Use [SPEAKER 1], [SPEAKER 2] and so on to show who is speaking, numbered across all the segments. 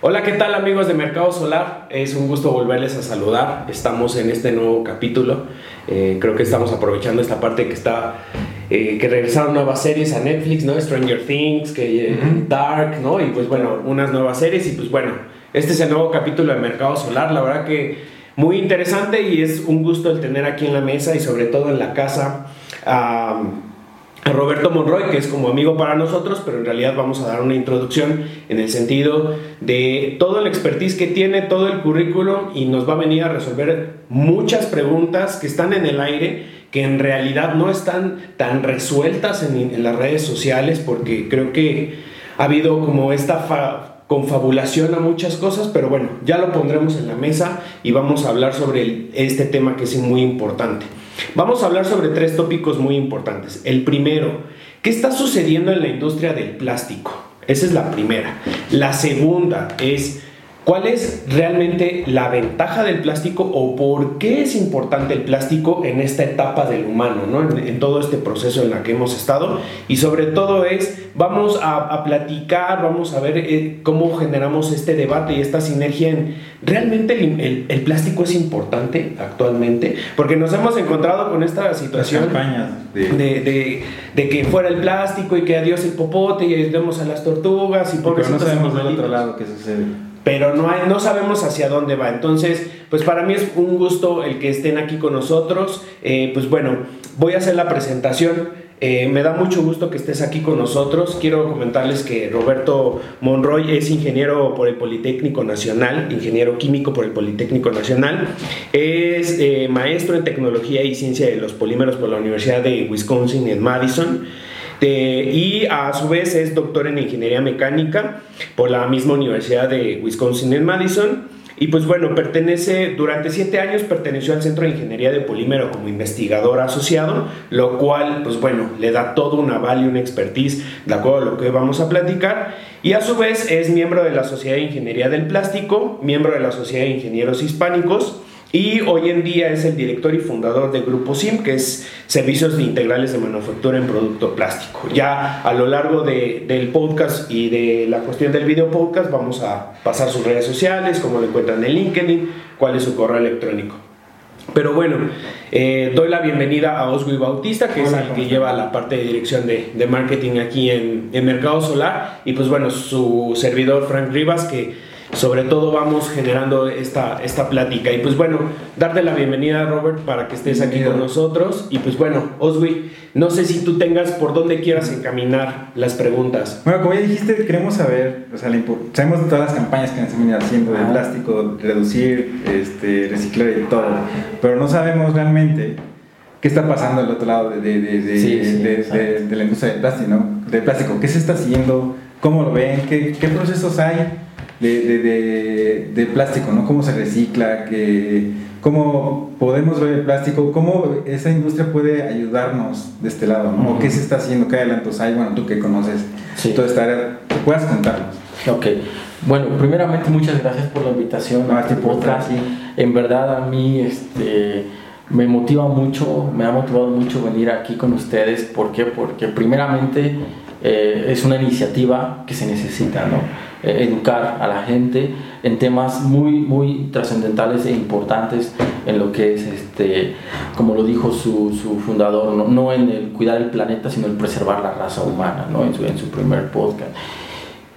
[SPEAKER 1] Hola, ¿qué tal amigos de Mercado Solar? Es un gusto volverles a saludar. Estamos en este nuevo capítulo. Eh, creo que estamos aprovechando esta parte que está eh, que regresaron nuevas series a Netflix, ¿no? Stranger Things, que eh, Dark, ¿no? Y pues bueno, unas nuevas series y pues bueno, este es el nuevo capítulo de Mercado Solar. La verdad que muy interesante y es un gusto el tener aquí en la mesa y sobre todo en la casa Roberto Monroy, que es como amigo para nosotros, pero en realidad vamos a dar una introducción en el sentido de todo el expertise que tiene, todo el currículum y nos va a venir a resolver muchas preguntas que están en el aire, que en realidad no están tan resueltas en, las redes sociales, porque creo que ha habido como esta confabulación a muchas cosas, pero bueno, ya lo pondremos en la mesa y vamos a hablar sobre este tema que es muy importante. Vamos a hablar sobre tres tópicos muy importantes. El primero, ¿qué está sucediendo en la industria del plástico? Esa es la primera. La segunda es ¿Cuál es realmente la ventaja del plástico o por qué es importante el plástico en esta etapa del humano, ¿no? en, todo este proceso en el que hemos estado? Y sobre todo es, vamos a, platicar, vamos a ver eh, cómo generamos este debate y esta sinergia en, ¿realmente el, plástico es importante actualmente? Porque nos hemos encontrado con esta situación de... De, que fuera el plástico y que adiós el popote y ayudemos a las tortugas y
[SPEAKER 2] por no sabemos del otro lado qué sucede
[SPEAKER 1] pero no, no sabemos hacia dónde va. Entonces, pues para mí es un gusto el que estén aquí con nosotros. Eh, pues bueno, voy a hacer la presentación. Eh, me da mucho gusto que estés aquí con nosotros. Quiero comentarles que Roberto Monroy es ingeniero por el Politécnico Nacional, ingeniero químico por el Politécnico Nacional. Es eh, maestro en tecnología y ciencia de los polímeros por la Universidad de Wisconsin en Madison. Este, y a su vez es doctor en ingeniería mecánica por la misma Universidad de Wisconsin en Madison. Y pues bueno, pertenece, durante siete años perteneció al Centro de Ingeniería de Polímero como investigador asociado, lo cual, pues bueno, le da todo un aval y una expertise de acuerdo a lo que vamos a platicar. Y a su vez es miembro de la Sociedad de Ingeniería del Plástico, miembro de la Sociedad de Ingenieros Hispánicos y hoy en día es el director y fundador del Grupo SIM, que es Servicios Integrales de Manufactura en Producto Plástico. Ya a lo largo de, del podcast y de la cuestión del video podcast vamos a pasar sus redes sociales, cómo lo encuentran en LinkedIn, cuál es su correo electrónico. Pero bueno, eh, doy la bienvenida a Oswi Bautista, que es el que lleva la parte de dirección de, de marketing aquí en, en Mercado Solar, y pues bueno, su servidor Frank Rivas, que sobre todo vamos generando esta, esta plática. Y pues bueno, darte la bienvenida, Robert, para que estés aquí con nosotros. Y pues bueno, Oswi, no sé si tú tengas por dónde quieras encaminar las preguntas.
[SPEAKER 2] Bueno, como ya dijiste, queremos saber, o sea, sabemos de todas las campañas que han venido haciendo de plástico, reducir, este, reciclar y todo, pero no sabemos realmente qué está pasando al otro lado de, de, de, de la industria del plástico, ¿no? Del plástico. ¿Qué se está haciendo? ¿Cómo lo ven? ¿Qué, qué procesos hay? De, de, de, plástico, ¿no? Cómo se recicla, que, cómo podemos ver el plástico, cómo esa industria puede ayudarnos de este lado, ¿no? ¿Qué se está haciendo? ¿Qué adelantos hay? Bueno, tú que conoces toda esta área, ¿qué puedas contarnos?
[SPEAKER 3] Ok. Bueno, primeramente muchas gracias por la invitación a este podcast. En verdad a mí este, me motiva mucho, me ha motivado mucho venir aquí con ustedes. ¿Por qué? Porque primeramente eh, es una iniciativa que se necesita, ¿no? Eh, educar a la gente en temas muy, muy trascendentales e importantes en lo que es, este, como lo dijo su, su fundador, ¿no? no, en el cuidar el planeta, sino en preservar la raza humana, ¿no? en, su, en su primer podcast.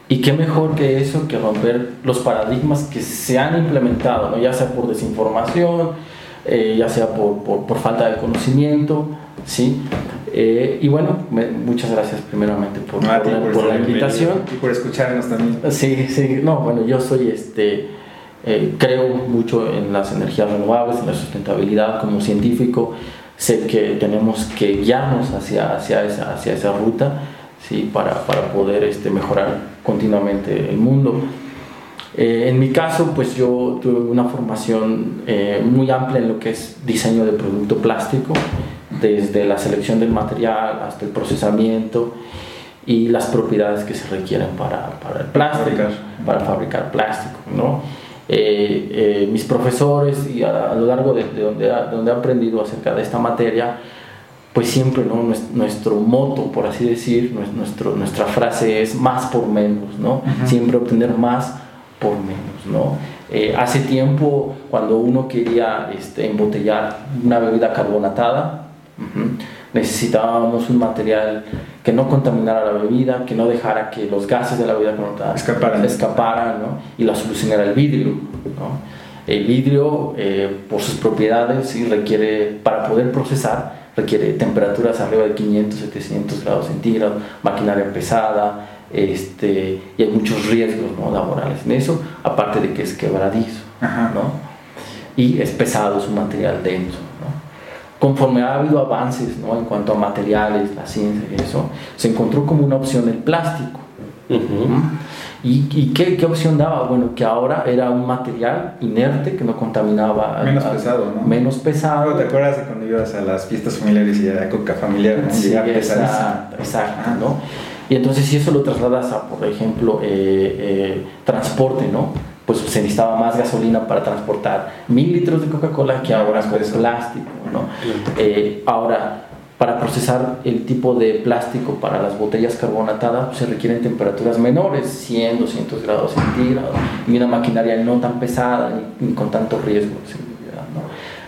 [SPEAKER 3] Y qué mejor que eso, que romper los paradigmas que se han implementado, ¿no? ya sea por desinformación, eh, ya sea por, por, por, falta de conocimiento, ¿sí? Eh, y bueno, muchas gracias primeramente por, por, la, invitación.
[SPEAKER 2] Y por escucharnos también.
[SPEAKER 3] Sí, sí, no, bueno, yo soy este, eh, creo mucho en las energías renovables, en la sustentabilidad como científico. Sé que tenemos que guiarnos hacia, hacia, esa, hacia esa ruta ¿sí? para, para poder este, mejorar continuamente el mundo. Eh, en mi caso, pues yo tuve una formación muy amplia en lo que es diseño de producto plástico desde la selección del material hasta el procesamiento y las propiedades que se requieren para, para el plástico, para fabricar plástico. ¿no? Eh, eh, mis profesores y a, lo largo de, donde, donde he aprendido acerca de esta materia, pues siempre ¿no? nuestro, moto, por así decir, nuestro, nuestra frase es más por menos, ¿no? siempre obtener más por menos, ¿no? Eh, hace tiempo, cuando uno quería este, embotellar una bebida carbonatada, necesitábamos un material que no contaminara la bebida, que no dejara que los gases de la bebida carbonatada
[SPEAKER 2] escaparan,
[SPEAKER 3] escaparan ¿no? y la solución era el vidrio. ¿no? El vidrio, eh, por sus propiedades, sí requiere, para poder procesar, requiere temperaturas arriba de 500, 700 grados centígrados, maquinaria pesada, este, y hay muchos riesgos ¿no? laborales en eso, aparte de que es quebradizo, ¿no? y es pesado, es un material denso. ¿no? Conforme ha habido avances ¿no? en cuanto a materiales, la ciencia y eso, se encontró como una opción el plástico. ¿Y, y qué, qué, opción daba? Bueno, que ahora era un material inerte que no contaminaba.
[SPEAKER 2] Menos pesado, ¿no?
[SPEAKER 3] Menos pesado.
[SPEAKER 2] ¿Te acuerdas de cuando ibas a las fiestas familiares y era coca familiar? ¿no?
[SPEAKER 3] Sí, exacto, exacto ¿no? Y entonces si eso lo trasladas a, por ejemplo, eh, eh, transporte, ¿no? Pues se necesitaba más gasolina para transportar mil litros de Coca-Cola que ahora con plástico, ¿no? Eh, ahora, para procesar el tipo de plástico para las botellas carbonatadas pues, se requieren temperaturas menores, 100, 200 grados centígrados, y una maquinaria no tan pesada ni, con tanto riesgo de seguridad. ¿no?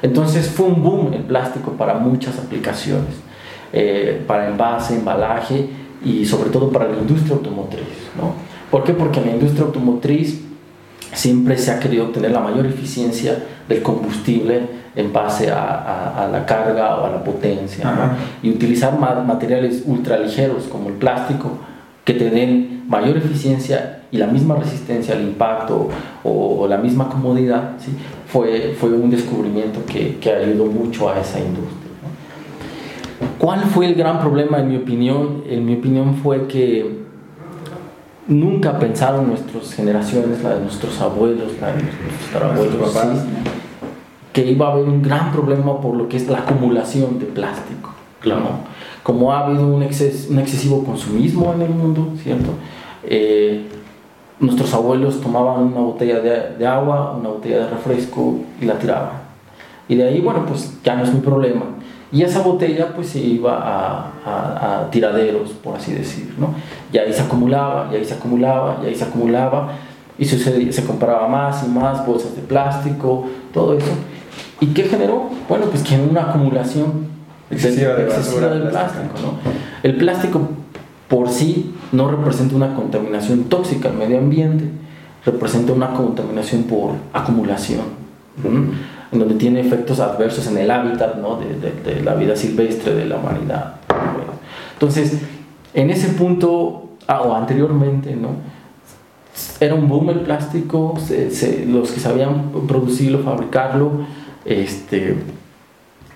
[SPEAKER 3] Entonces fue un boom el plástico para muchas aplicaciones, para envase, embalaje, y sobre todo para la industria automotriz. ¿no? ¿Por qué? Porque en la industria automotriz siempre se ha querido obtener la mayor eficiencia del combustible en base a, a, la carga o a la potencia ¿no? y utilizar materiales ultraligeros como el plástico que te den mayor eficiencia y la misma resistencia al impacto o, o la misma comodidad ¿sí? fue, fue un descubrimiento que, que ayudó mucho a esa industria. ¿Cuál fue el gran problema en mi opinión? En mi opinión fue que nunca pensaron nuestras generaciones, la de nuestros abuelos, la de nuestros abuelos, papás, que iba a haber un gran problema por lo que es la acumulación de plástico. Claro. Como ha habido un, exces, un, excesivo consumismo en el mundo, ¿cierto? Eh, nuestros abuelos tomaban una botella de, de, agua, una botella de refresco y la tiraban. Y de ahí, bueno, pues ya no es mi problema. Y esa botella pues se iba a, a, tiraderos, por así decir, ¿no? Y ahí se acumulaba, y ahí se acumulaba, y ahí se acumulaba, y se, se compraba más y más bolsas de plástico, todo eso. ¿Y qué generó? Bueno, pues que una acumulación
[SPEAKER 2] excesiva, de,
[SPEAKER 3] del plástico, ¿no? El plástico por sí no representa una contaminación tóxica al medio ambiente, representa una contaminación por acumulación en donde tiene efectos adversos en el hábitat ¿no? de, la vida silvestre de la humanidad. Entonces, en ese punto, ah, o anteriormente, ¿no? era un boom el plástico, los que sabían producirlo, fabricarlo, este,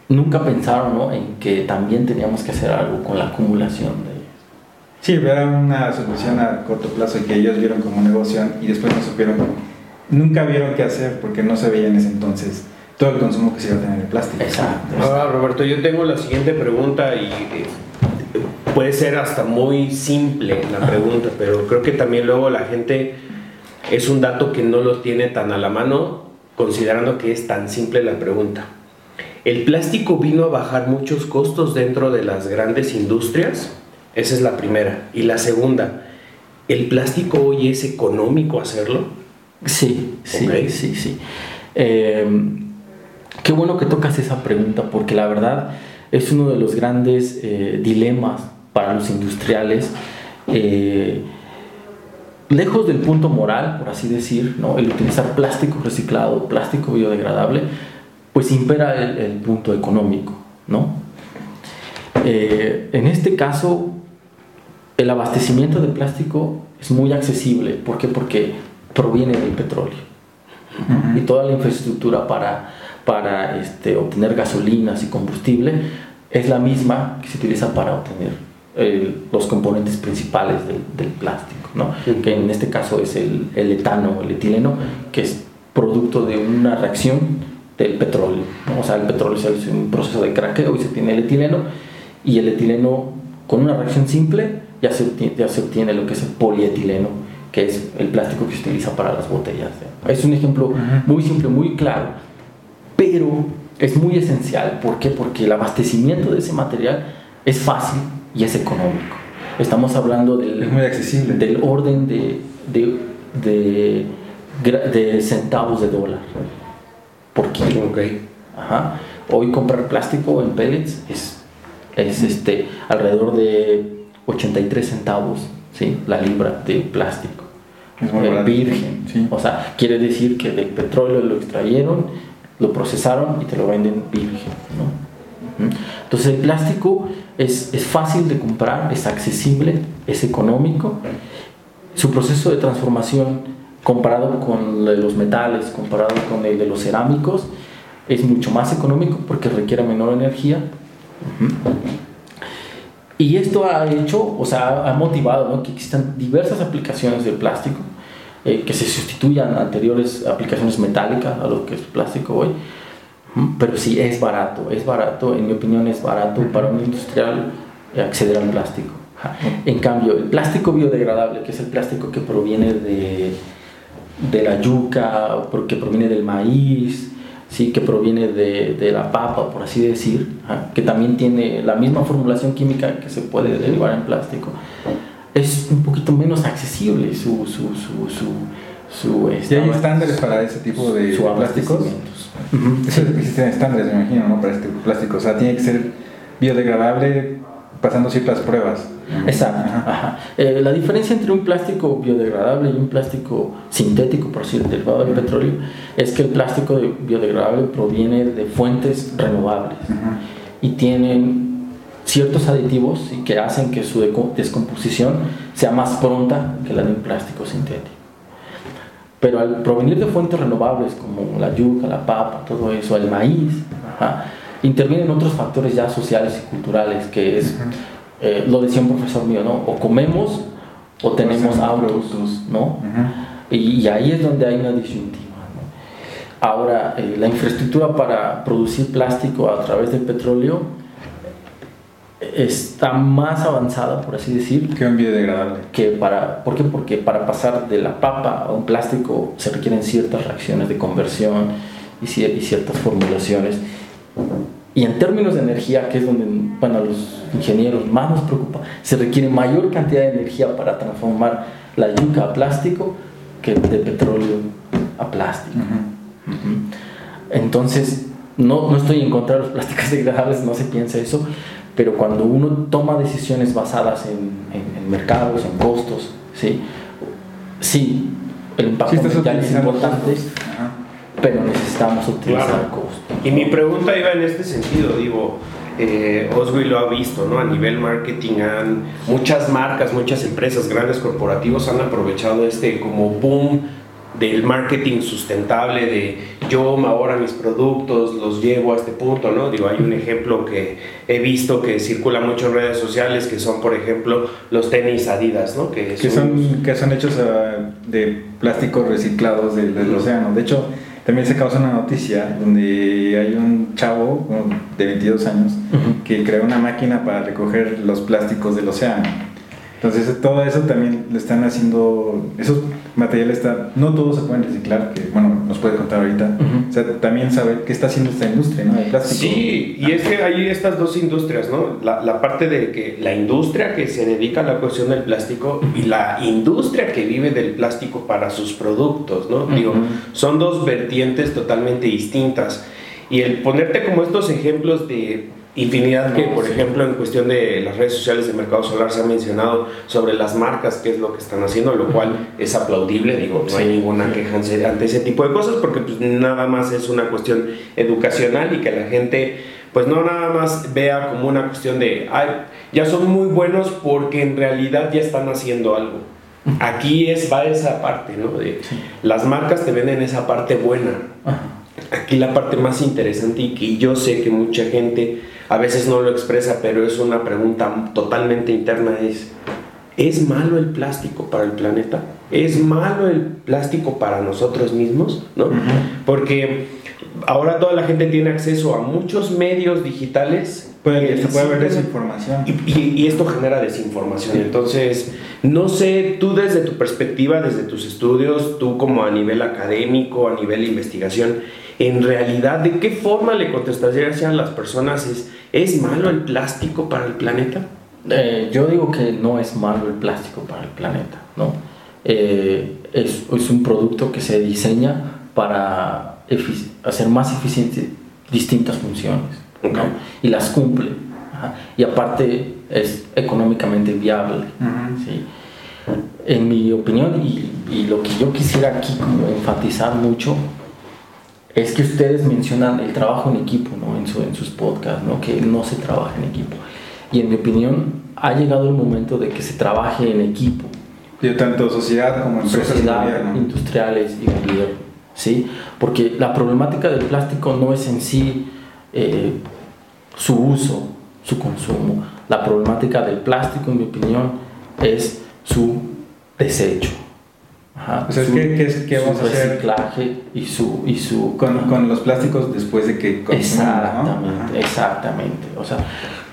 [SPEAKER 3] nunca pensaron ¿no? en que también teníamos que hacer algo con la acumulación de
[SPEAKER 2] Sí, era una solución a corto plazo que ellos vieron como negocio y después no supieron, nunca vieron qué hacer porque no se veía en ese entonces todo el consumo que se iba a tener de plástico.
[SPEAKER 3] Exacto.
[SPEAKER 1] Ahora, Roberto, yo tengo la siguiente pregunta y eh, puede ser hasta muy simple la pregunta, pero creo que también luego la gente es un dato que no lo tiene tan a la mano, considerando que es tan simple la pregunta. ¿El plástico vino a bajar muchos costos dentro de las grandes industrias? Esa es la primera. Y la segunda, ¿el plástico hoy es económico hacerlo?
[SPEAKER 3] Sí, sí, sí, sí. Eh, Qué bueno que tocas esa pregunta porque la verdad es uno de los grandes eh, dilemas para los industriales. Eh, lejos del punto moral, por así decir, ¿no? el utilizar plástico reciclado, plástico biodegradable, pues impera el, punto económico. ¿no? Eh, en este caso, el abastecimiento de plástico es muy accesible. ¿Por qué? Porque proviene del petróleo. Y toda la infraestructura para para este, obtener gasolinas y combustible es la misma que se utiliza para obtener los componentes principales del, plástico, ¿no? que en este caso es el, el etano, el etileno, que es producto de una reacción del petróleo. O sea, el petróleo es un proceso de craqueo y se tiene el etileno, y el etileno con una reacción simple ya se obtiene, ya se obtiene lo que es el polietileno, que es el plástico que se utiliza para las botellas. Es un ejemplo muy simple, muy claro pero es muy esencial. ¿Por qué? Porque el abastecimiento de ese material es fácil y es económico. Estamos hablando del,
[SPEAKER 2] muy accesible.
[SPEAKER 3] del orden de, de, de centavos de dólar por kilo.
[SPEAKER 1] Okay.
[SPEAKER 3] Ajá. Hoy comprar plástico en pellets es, es este, alrededor de 83 centavos ¿sí? la libra de plástico.
[SPEAKER 2] Es muy
[SPEAKER 3] eh, virgen.
[SPEAKER 2] Sí.
[SPEAKER 3] O sea, quiere decir que del petróleo lo extrayeron, lo procesaron y te lo venden virgen. ¿no? Entonces el plástico es, es fácil de comprar, es accesible, es económico. Su proceso de transformación comparado con los metales, comparado con el de los cerámicos, es mucho más económico porque requiere menor energía. Y esto ha hecho, o sea, ha motivado ¿no? que existan diversas aplicaciones del plástico, eh, que se sustituyan anteriores aplicaciones metálicas a lo que es plástico hoy. Pero sí, es barato, es barato, en mi opinión es barato para un industrial acceder al plástico. En cambio, el plástico biodegradable, que es el plástico que proviene de, de la yuca, que proviene del maíz, ¿sí? que proviene de, de, la papa, por así decir, que también tiene la misma formulación química que se puede derivar en plástico, es un poquito menos accesible su... su, su, su, su
[SPEAKER 2] ¿Y hay estándares para ese tipo de, plásticos? Existen estándares, me imagino, ¿no? para este plástico. O sea, tiene que ser biodegradable pasando ciertas pruebas.
[SPEAKER 3] Exacto. Eh, la diferencia entre un plástico biodegradable y un plástico sintético, por decir, derivado del petróleo, es que el plástico biodegradable proviene de fuentes renovables y tienen ciertos aditivos y que hacen que su descomposición sea más pronta que la de un plástico sintético. Pero al provenir de fuentes renovables como la yuca, la papa, todo eso, el maíz, intervienen otros factores ya sociales y culturales, que es, eh, lo decía un profesor mío, ¿no? O comemos o tenemos autos, ¿no? y, ahí es donde hay una disyuntiva. Ahora, eh, la infraestructura para producir plástico a través del petróleo está más avanzada, por así decir.
[SPEAKER 2] Que un biodegradable.
[SPEAKER 3] Que para, ¿Por qué? Porque para pasar de la papa a un plástico se requieren ciertas reacciones de conversión y, y ciertas formulaciones. Y en términos de energía, que es donde bueno, los ingenieros más nos preocupa, se requiere mayor cantidad de energía para transformar la yuca a plástico que de petróleo a plástico. Entonces, no, no estoy en contra de los plásticos degradables, no se piensa eso, pero cuando uno toma decisiones basadas en, en, mercados, en costos, ¿sí? sí, el impacto ambiental es importante, pero necesitamos utilizar costos.
[SPEAKER 1] Y mi pregunta iba en este sentido, digo, eh, Oswi lo ha visto, ¿no? A nivel marketing, han, muchas marcas, muchas empresas, grandes corporativos han aprovechado este como boom del marketing sustentable, de yo ahora mis productos los llevo a este punto, ¿no? Digo, hay un ejemplo que he visto que circula mucho en redes sociales, que son, por ejemplo, los tenis Adidas, ¿no?
[SPEAKER 2] Que, son, que son hechos ah, de plásticos reciclados del, del océano. De hecho, también se causa una noticia donde hay un chavo de 22 años que creó una máquina para recoger los plásticos del océano. Entonces todo eso también lo están haciendo, esos materiales está, no todos se pueden reciclar, que bueno, nos puede contar ahorita. O sea, también saber qué está haciendo esta industria, ¿no? El plástico.
[SPEAKER 1] Sí, y es que hay estas dos industrias, ¿no? La, la, parte de que la industria que se dedica a la cuestión del plástico y la industria que vive del plástico para sus productos, ¿no? Digo, son dos vertientes totalmente distintas. Y el ponerte como estos ejemplos de infinidad que, por ejemplo, en cuestión de las redes sociales de Mercado Solar se ha mencionado sobre las marcas, qué es lo que están haciendo, lo cual es aplaudible, digo, no hay ninguna queja ante ese tipo de cosas porque pues, nada más es una cuestión educacional y que la gente pues no nada más vea como una cuestión de, ay, ya son muy buenos porque en realidad ya están haciendo algo. Aquí es, va esa parte, ¿no? De, las marcas te venden esa parte buena. Aquí la parte más interesante y que yo sé que mucha gente a veces no lo expresa, pero es una pregunta totalmente interna, es, ¿es malo el plástico para el planeta? ¿Es malo el plástico para nosotros mismos? ¿No? Porque ahora toda la gente tiene acceso a muchos medios digitales.
[SPEAKER 2] Puede, se puede ver desinformación.
[SPEAKER 1] Y, y, esto genera desinformación. Entonces, no sé, tú desde tu perspectiva, desde tus estudios, tú como a nivel académico, a nivel de investigación, en realidad, ¿de qué forma le contestarías a las personas? ¿Es, ¿Es malo el plástico para el planeta?
[SPEAKER 3] Eh, yo digo que no es malo el plástico para el planeta, ¿no? Eh, es, es, un producto que se diseña para hacer más eficientes distintas funciones y las cumple. Y aparte es económicamente viable. ¿sí? En mi opinión, y, y, lo que yo quisiera aquí como enfatizar mucho, es que ustedes mencionan el trabajo en equipo ¿no? en, su, en sus podcasts, ¿no? que no se trabaja en equipo. Y en mi opinión, ha llegado el momento de que se trabaje en equipo.
[SPEAKER 2] De tanto sociedad como empresas
[SPEAKER 3] sociedad, industriales y gobierno. ¿sí? Porque la problemática del plástico no es en sí eh, su uso, su consumo. La problemática del plástico, en mi opinión, es su desecho.
[SPEAKER 2] Ajá, o sea, ¿qué, qué, vamos a hacer?
[SPEAKER 3] reciclaje y su... Y su
[SPEAKER 2] con, con, los plásticos después de que
[SPEAKER 3] Exactamente, exactamente. O sea,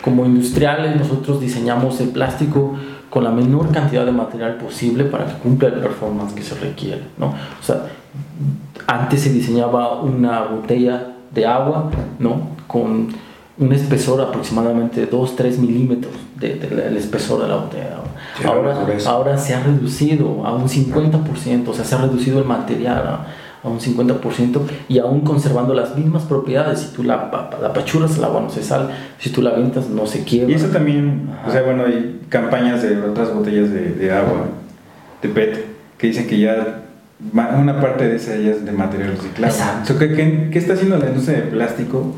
[SPEAKER 3] como industriales nosotros diseñamos el plástico con la menor cantidad de material posible para que cumpla el performance que se requiere, ¿no? O sea, antes se diseñaba una botella de agua, ¿no? Con un espesor aproximadamente de 2-3 milímetros del de, espesor de la botella. ahora, ahora se ha reducido a un 50%, o sea, se ha reducido el material a, un 50% y aún conservando las mismas propiedades. Si tú la, la pachuras, el agua no se sale, si tú la avientas, no se quiebra.
[SPEAKER 2] Y eso también, o sea, bueno, hay campañas de otras botellas de, de agua, de PET, que dicen que ya una parte de esa es de material reciclado. ¿qué, ¿qué, está haciendo la industria de plástico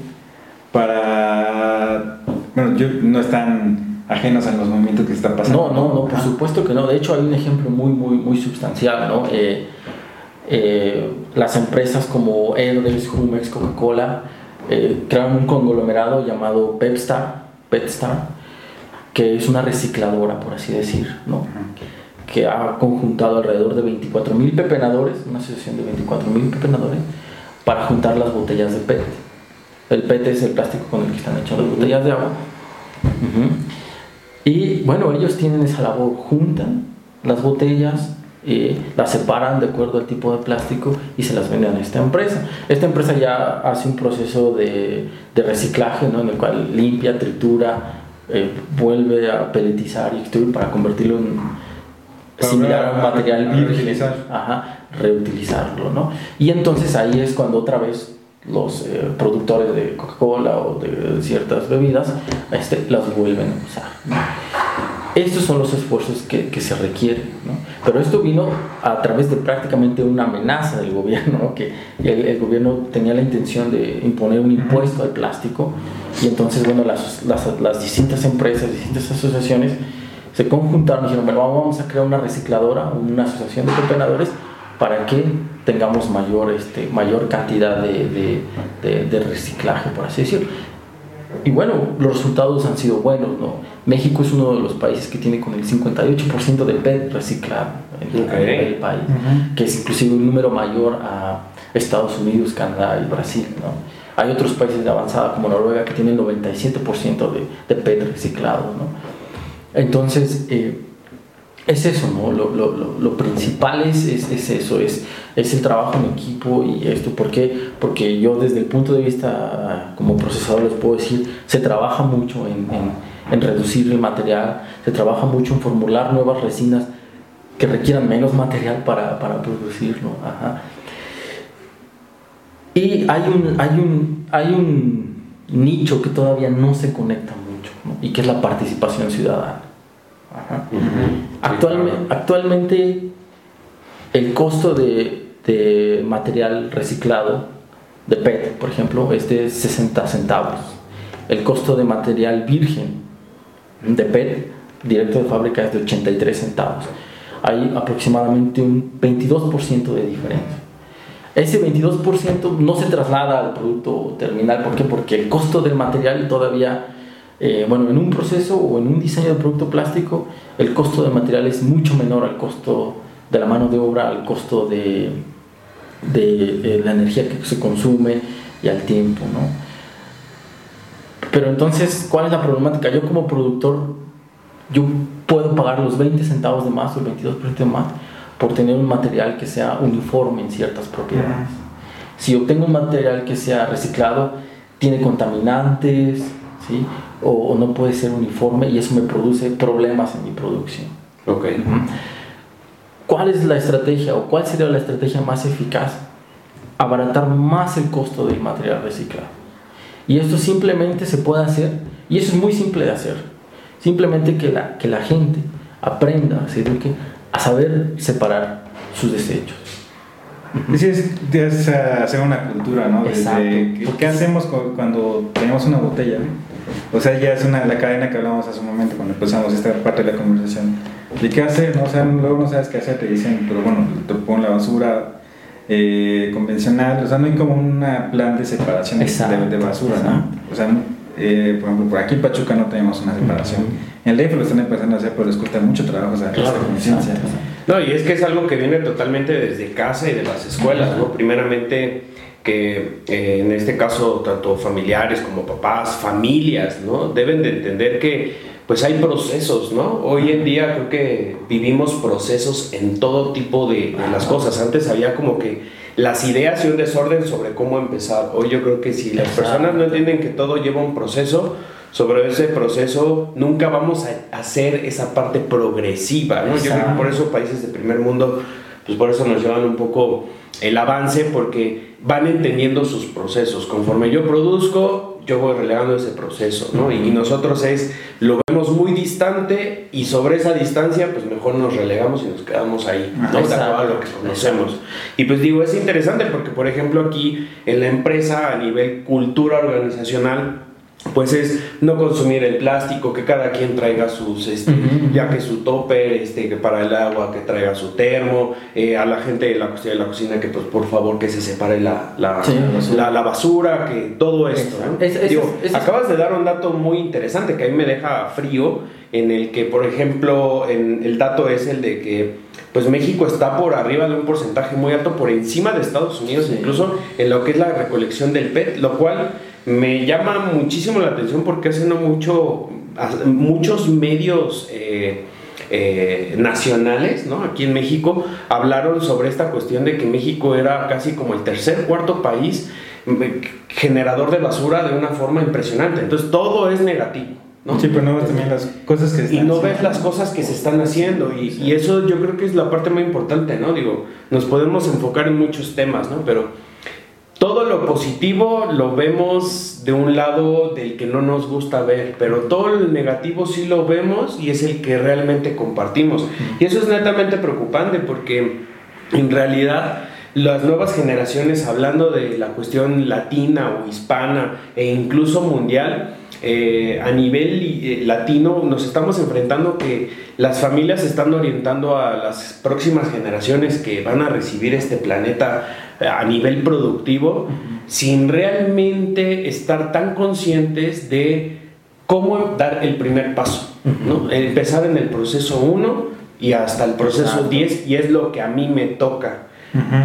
[SPEAKER 2] para... Bueno, yo, no están ajenos a los movimientos que están pasando.
[SPEAKER 3] No, no, no, por supuesto que no. De hecho, hay un ejemplo muy, muy, muy sustancial, ¿no? Eh, eh, las empresas como Everest, Jumex, Coca-Cola eh, crearon un conglomerado llamado Pepstar, Petstar, que es una recicladora, por así decir, ¿no? que ha conjuntado alrededor de 24.000 pepenadores, una asociación de 24.000 pepenadores, para juntar las botellas de PET. El PET es el plástico con el que están hechas las botellas de agua. Y bueno, ellos tienen esa labor, juntan las botellas, eh, las separan de acuerdo al tipo de plástico y se las venden a esta empresa. Esta empresa ya hace un proceso de, de reciclaje ¿no? en el cual limpia, tritura, eh, vuelve a peletizar y extruir para convertirlo en similar a un material virgen, ajá, reutilizarlo, ¿no? Y entonces ahí es cuando otra vez los eh, productores de Coca-Cola o de, ciertas bebidas este, las vuelven a usar. Estos son los esfuerzos que, que, se requieren, ¿no? Pero esto vino a través de prácticamente una amenaza del gobierno, que el, el, gobierno tenía la intención de imponer un impuesto al plástico y entonces, bueno, las, las, las distintas empresas, distintas asociaciones se conjuntaron y dijeron, bueno, vamos a crear una recicladora, una asociación de pepenadores para que tengamos mayor, este, mayor cantidad de, de, de, reciclaje, por así decirlo. Y bueno, los resultados han sido buenos. ¿no? México es uno de los países que tiene con el 58% de PET reciclado en el país, que es inclusive un número mayor a Estados Unidos, Canadá y Brasil. ¿no? Hay otros países de avanzada como Noruega que tienen 97% de, de PET reciclado. ¿no? Entonces, eh, es eso, ¿no? Lo, lo, lo principal es, es, es, eso, es, es el trabajo en equipo y esto. ¿Por qué? Porque yo desde el punto de vista como procesador les puedo decir, se trabaja mucho en, en, reducir el material, se trabaja mucho en formular nuevas resinas que requieran menos material para, para producirlo. Ajá. Y hay un, hay, un, hay un nicho que todavía no se conecta mucho, y que es la participación ciudadana. Actualmente, actualmente el costo de, de, material reciclado de PET, por ejemplo, es de 60 centavos. El costo de material virgen de PET directo de fábrica es de 83 centavos. Hay aproximadamente un 22% de diferencia. Ese 22% no se traslada al producto terminal. ¿Por qué? Porque el costo del material todavía eh, bueno, en un proceso o en un diseño de producto plástico, el costo del material es mucho menor al costo de la mano de obra, al costo de, de, eh, la energía que se consume y al tiempo, ¿no? Pero entonces, ¿cuál es la problemática? Yo como productor, yo puedo pagar los 20 centavos de más o el 22% de más por tener un material que sea uniforme en ciertas propiedades. Si obtengo un material que sea reciclado, tiene contaminantes, ¿sí? o, no puede ser uniforme y eso me produce problemas en mi producción.
[SPEAKER 1] Ok.
[SPEAKER 3] ¿cuál es la estrategia o cuál sería la estrategia más eficaz? Abaratar más el costo del material reciclado. Y esto simplemente se puede hacer, y eso es muy simple de hacer. Simplemente que la, que la gente aprenda, se eduque a saber separar sus desechos.
[SPEAKER 2] Sí, es, hacer una cultura, ¿no? ¿Qué hacemos cuando tenemos una botella? O sea, ya es una, la cadena que hablamos hace un momento cuando empezamos esta parte de la conversación. ¿Y qué hacer? No? O sea, luego no sabes qué hacer, te dicen, pero bueno, te ponen la basura eh, convencional, o sea, no hay como un plan de separación de, basura, ¿no? O sea, eh, por ejemplo, por aquí en Pachuca no tenemos una separación. En el DF lo están empezando a hacer, pero les cuesta mucho trabajo o sea, claro, conciencia.
[SPEAKER 1] No, y es que es algo que viene totalmente desde casa y de las escuelas, ¿no? Primeramente que eh, en este caso tanto familiares como papás, familias, ¿no? Deben de entender que pues hay procesos, ¿no? Hoy en día creo que vivimos procesos en todo tipo de, de, las cosas. Antes había como que las ideas y un desorden sobre cómo empezar. Hoy yo creo que si las personas no entienden que todo lleva un proceso, sobre ese proceso nunca vamos a hacer esa parte progresiva, ¿no? Yo creo que por eso países de primer mundo, pues por eso nos llevan un poco el avance, porque van entendiendo sus procesos. Conforme yo produzco, yo voy relegando ese proceso, ¿no? Y nosotros es, lo vemos muy distante y sobre esa distancia, pues mejor nos relegamos y nos quedamos ahí, ¿no? De acuerdo a lo que conocemos. Y pues digo, es interesante porque, por ejemplo, aquí en la empresa, a nivel cultura organizacional, pues es no consumir el plástico, que cada quien traiga sus, este, ya que su topper, este, que para el agua, que traiga su termo, eh, a la gente de la, de la cocina que pues por favor que se separe la, la, la, basura, que todo esto. acabas de dar un dato muy interesante que a mí me deja frío, en el que por ejemplo en, el dato es el de que pues México está por arriba de un porcentaje muy alto, por encima de Estados Unidos, incluso en lo que es la recolección del PET, lo cual me llama muchísimo la atención porque hace no mucho, muchos medios eh, eh, nacionales, ¿no? Aquí en México, hablaron sobre esta cuestión de que México era casi como el tercer, cuarto país eh, generador de basura de una forma impresionante. Entonces todo es negativo. ¿no?
[SPEAKER 2] Sí, pero no ves también las cosas que
[SPEAKER 1] Y no ves las cosas que se están haciendo. Y, y, eso yo creo que es la parte muy importante, ¿no? Digo, nos podemos enfocar en muchos temas, ¿no? Pero todo lo positivo lo vemos de un lado del que no nos gusta ver, pero todo el negativo sí lo vemos y es el que realmente compartimos. Y eso es netamente preocupante porque en realidad las nuevas generaciones, hablando de la cuestión latina o hispana e incluso mundial, eh, a nivel eh, latino nos estamos enfrentando que las familias se están orientando a las próximas generaciones que van a recibir este planeta eh, a nivel productivo sin realmente estar tan conscientes de cómo dar el primer paso, ¿no? empezar en el proceso 1 y hasta el proceso 10 y es lo que a mí me toca.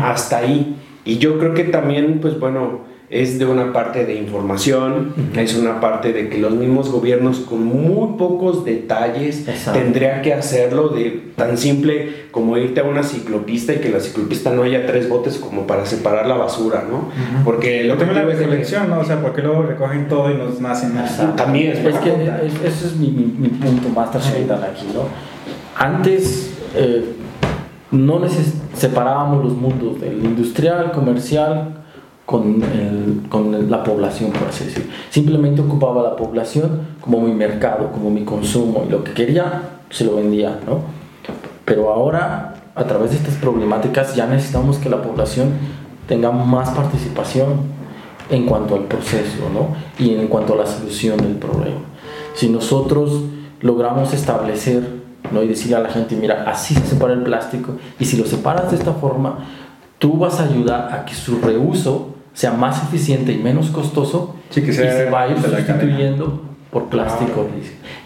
[SPEAKER 1] Hasta ahí. Y yo creo que también, pues bueno, es de una parte de información, es una parte de que los mismos gobiernos con muy pocos detalles tendrían que hacerlo de tan simple como irte a una ciclopista y que la ciclopista no haya tres botes como para separar la basura, ¿no?
[SPEAKER 2] Porque lo que la recolección, ¿no? O sea, porque luego recogen todo y nos nacen
[SPEAKER 3] También es, es que ese es mi, mi, punto más trascendental aquí, ¿no? Antes eh, no separábamos los mundos del industrial, comercial, con, el, con la población, por así decirlo. Simplemente ocupaba la población como mi mercado, como mi consumo, y lo que quería se lo vendía, ¿no? Pero ahora, a través de estas problemáticas, ya necesitamos que la población tenga más participación en cuanto al proceso, ¿no? Y en cuanto a la solución del problema. Si nosotros logramos establecer, ¿no? Y decirle a la gente, mira, así se separa el plástico, y si lo separas de esta forma, tú vas a ayudar a que su reuso sea más eficiente y menos costoso
[SPEAKER 2] que y
[SPEAKER 3] se va a ir sustituyendo por plástico.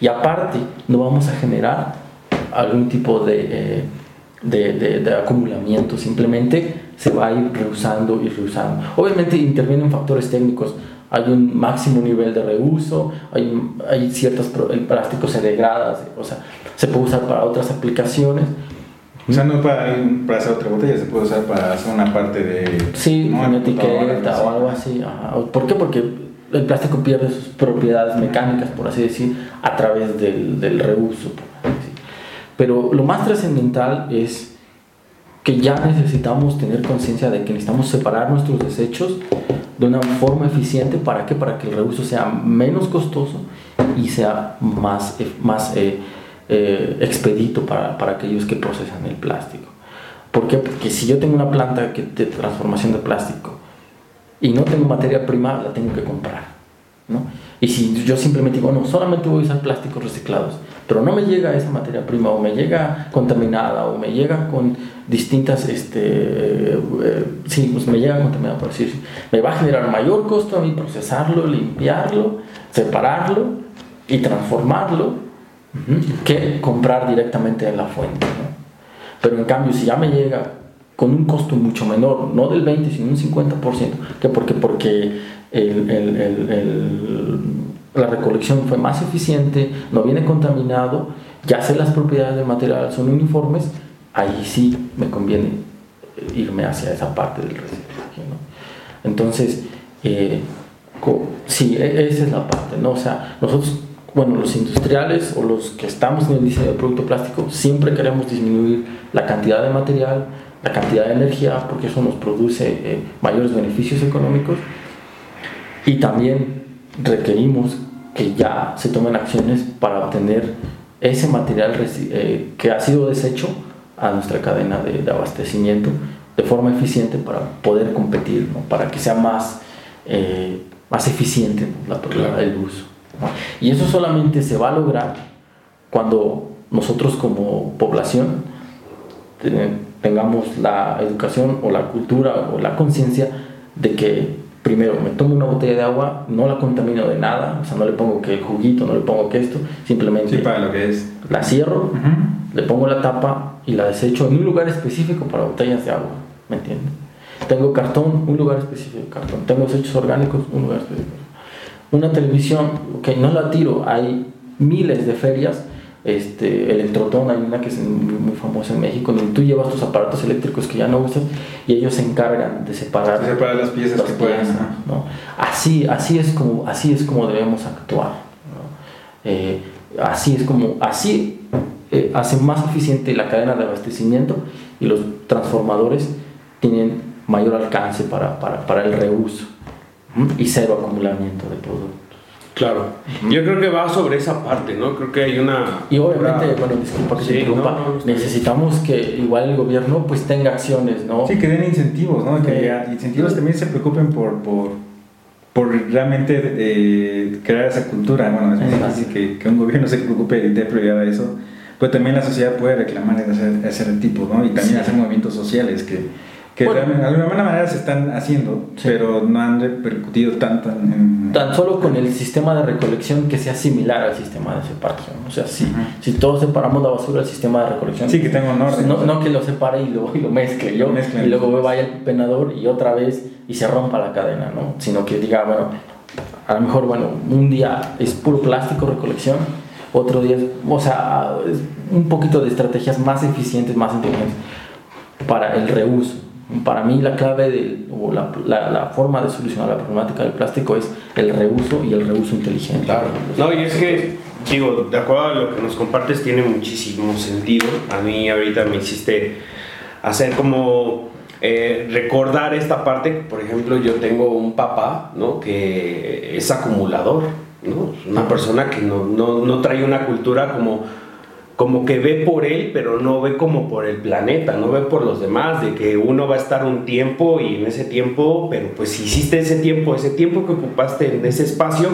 [SPEAKER 3] Y aparte, no vamos a generar algún tipo de, eh, de, de, acumulamiento, simplemente se va a ir reusando y reusando. Obviamente intervienen factores técnicos, hay un máximo nivel de reuso, hay, hay ciertos, el plástico se degrada, o sea, se puede usar para otras aplicaciones,
[SPEAKER 2] o sea, no para, para hacer otra botella, se puede usar para hacer una parte de...
[SPEAKER 3] Sí, una etiqueta o algo así. ¿Por qué? Porque el plástico pierde sus propiedades mecánicas, por así decir, a través del, del reuso. Pero lo más trascendental es que ya necesitamos tener conciencia de que necesitamos separar nuestros desechos de una forma eficiente. ¿Para qué? Para que el reuso sea menos costoso y sea más, más eh, eh, expedito para, para, aquellos que procesan el plástico. ¿Por? Porque si yo tengo una planta que, de transformación de plástico y no tengo materia prima, la tengo que comprar. ¿no? Y si yo simplemente digo, no, solamente voy a usar plásticos reciclados, pero no me llega esa materia prima o me llega contaminada o me llega con distintas, este, eh, sí, pues me llega contaminada por decir, me va a generar mayor costo a mí procesarlo, limpiarlo, separarlo y transformarlo que comprar directamente en la fuente. Pero en cambio, si ya me llega con un costo mucho menor, no del 20, sino un 50%, que porque, porque el, el, el, la recolección fue más eficiente, no viene contaminado, ya sé las propiedades del material son uniformes, ahí sí me conviene irme hacia esa parte del reciclaje. ¿no? Entonces, eh, sí, e, esa es la parte, ¿no? O sea, nosotros, bueno, los industriales o los que estamos en el diseño de producto plástico, siempre queremos disminuir la cantidad de material, la cantidad de energía, porque eso nos produce eh, mayores beneficios económicos. Y también requerimos que ya se tomen acciones para obtener ese material eh, que ha sido deshecho a nuestra cadena de, abastecimiento de forma eficiente para poder competir, para que sea más, eh, más eficiente la, el uso. Y eso solamente se va a lograr cuando nosotros como población tengamos la educación o la cultura o la conciencia de que primero me tomo una botella de agua, no la contamino de nada, o sea, no le pongo que el juguito, no le pongo que esto, simplemente
[SPEAKER 2] para lo que es.
[SPEAKER 3] la cierro, le pongo la tapa y la desecho en un lugar específico para botellas de agua, ¿me entiendes? Tengo cartón, un lugar específico de cartón, tengo desechos orgánicos, un lugar específico. Una televisión, que no la tiro, hay miles de ferias este, Electrotón, hay una que es muy, famosa en México, donde tú llevas tus aparatos eléctricos que ya no usas y ellos se encargan de separar,
[SPEAKER 2] separar las piezas que pueden.
[SPEAKER 3] ¿no? Así, así, es como, así es como debemos actuar. Eh, así es como, así eh, hace más eficiente la cadena de abastecimiento y los transformadores tienen mayor alcance para, para, para el reuso y cero acumulamiento de productos.
[SPEAKER 1] Claro, yo creo que va sobre esa parte, ¿no? Creo que hay una...
[SPEAKER 3] Y obviamente, bueno, disculpa que se interrumpa, necesitamos que igual el gobierno pues tenga acciones, ¿no?
[SPEAKER 2] Sí, que den incentivos, ¿no? Que incentivos también se preocupen por, por, por realmente eh, crear esa cultura. Bueno, es muy difícil que, que, un gobierno se preocupe de prioridad a eso, pero también la sociedad puede reclamar ese, ese tipo, ¿no? Y también hacer movimientos sociales que que de alguna manera se están haciendo, pero no han repercutido tanto en,
[SPEAKER 3] Tan solo con el sistema de recolección que sea similar al sistema de separación. O sea, si, si todos separamos la basura al sistema de recolección.
[SPEAKER 2] Sí, que tenga un orden.
[SPEAKER 3] No, no que lo separe y lo, y lo mezcle yo, y luego vaya el penador y otra vez y se rompa la cadena, ¿no? Sino que diga, bueno, a lo mejor, bueno, un día es puro plástico recolección, otro día, o sea, un poquito de estrategias más eficientes, más inteligentes para el reuso para mí la clave de, o la, la, forma de solucionar la problemática del plástico es el reuso y el reuso inteligente.
[SPEAKER 1] No, y es que, digo, de acuerdo a lo que nos compartes, tiene muchísimo sentido. A mí ahorita me hiciste hacer como eh, recordar esta parte. Por ejemplo, yo tengo un papá, ¿no? Que es acumulador, ¿no? Una persona que no, no, no trae una cultura como como que ve por él, pero no ve como por el planeta, no ve por los demás, de que uno va a estar un tiempo y en ese tiempo, pero pues si hiciste ese tiempo, ese tiempo que ocupaste en ese espacio,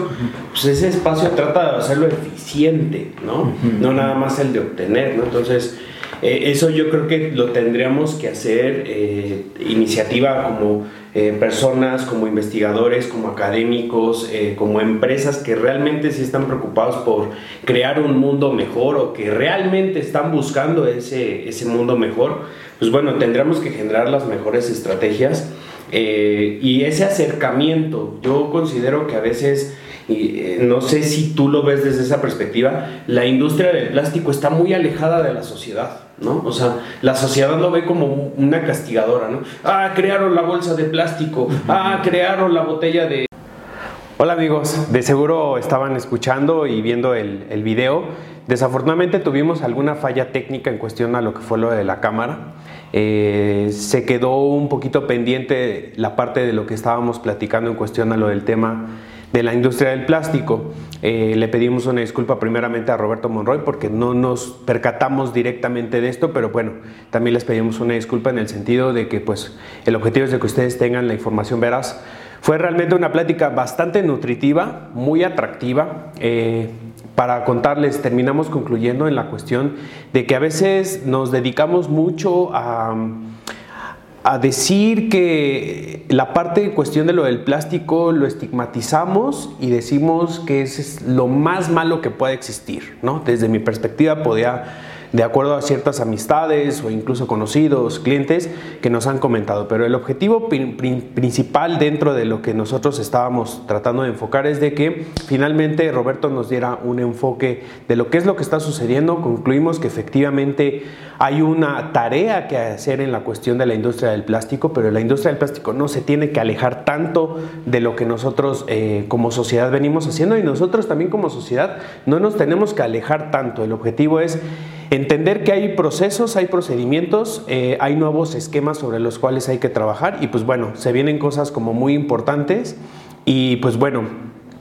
[SPEAKER 1] pues ese espacio trata de hacerlo eficiente, ¿no? No nada más el de obtener, ¿no? Entonces, eh, eso yo creo que lo tendríamos que hacer eh, iniciativa como eh, personas, como investigadores, como académicos, como empresas que realmente sí están preocupados por crear un mundo mejor o que realmente están buscando ese, ese mundo mejor, pues bueno, tendríamos que generar las mejores estrategias y ese acercamiento. Yo considero que a veces y eh, no sé si tú lo ves desde esa perspectiva, la industria del plástico está muy alejada de la sociedad, ¿no? O sea, la sociedad lo ve como una castigadora, ¿no? Ah, crearon la bolsa de plástico, ah, crearon la botella de... Hola amigos, de seguro estaban escuchando y viendo el, el video. Desafortunadamente tuvimos alguna falla técnica en cuestión a lo que fue lo de la cámara. eh, se quedó un poquito pendiente la parte de lo que estábamos platicando en cuestión a lo del tema de la industria del plástico. Eh, le pedimos una disculpa primeramente a Roberto Monroy porque no nos percatamos directamente de esto, pero bueno, también les pedimos una disculpa en el sentido de que pues el objetivo es de que ustedes tengan la información veraz. Fue realmente una plática bastante nutritiva, muy atractiva. Eh, para contarles, terminamos concluyendo en la cuestión de que a veces nos dedicamos mucho a, decir que la parte en cuestión de lo del plástico lo estigmatizamos y decimos que es lo más malo que puede existir, ¿no? Desde mi perspectiva podía de acuerdo a ciertas amistades o incluso conocidos, clientes que nos han comentado. Pero el objetivo principal dentro de lo que nosotros estábamos tratando de enfocar es de que finalmente Roberto nos diera un enfoque de lo que es lo que está sucediendo. Concluimos que efectivamente hay una tarea que hacer en la cuestión de la industria del plástico, pero la industria del plástico no se tiene que alejar tanto de lo que nosotros eh, como sociedad venimos haciendo y nosotros también como sociedad no nos tenemos que alejar tanto. El objetivo es Entender que hay procesos, hay procedimientos, eh, hay nuevos esquemas sobre los cuales hay que trabajar y pues bueno, se vienen cosas como muy importantes y pues bueno,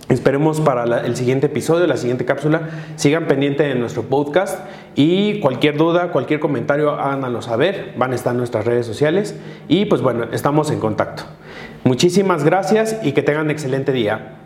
[SPEAKER 1] Esperemos para el siguiente episodio, la siguiente cápsula. Sigan pendiente de nuestro podcast y cualquier duda, cualquier comentario, háganlo saber. Van a estar en nuestras redes sociales y pues bueno, estamos en contacto. Muchísimas gracias y que tengan excelente día.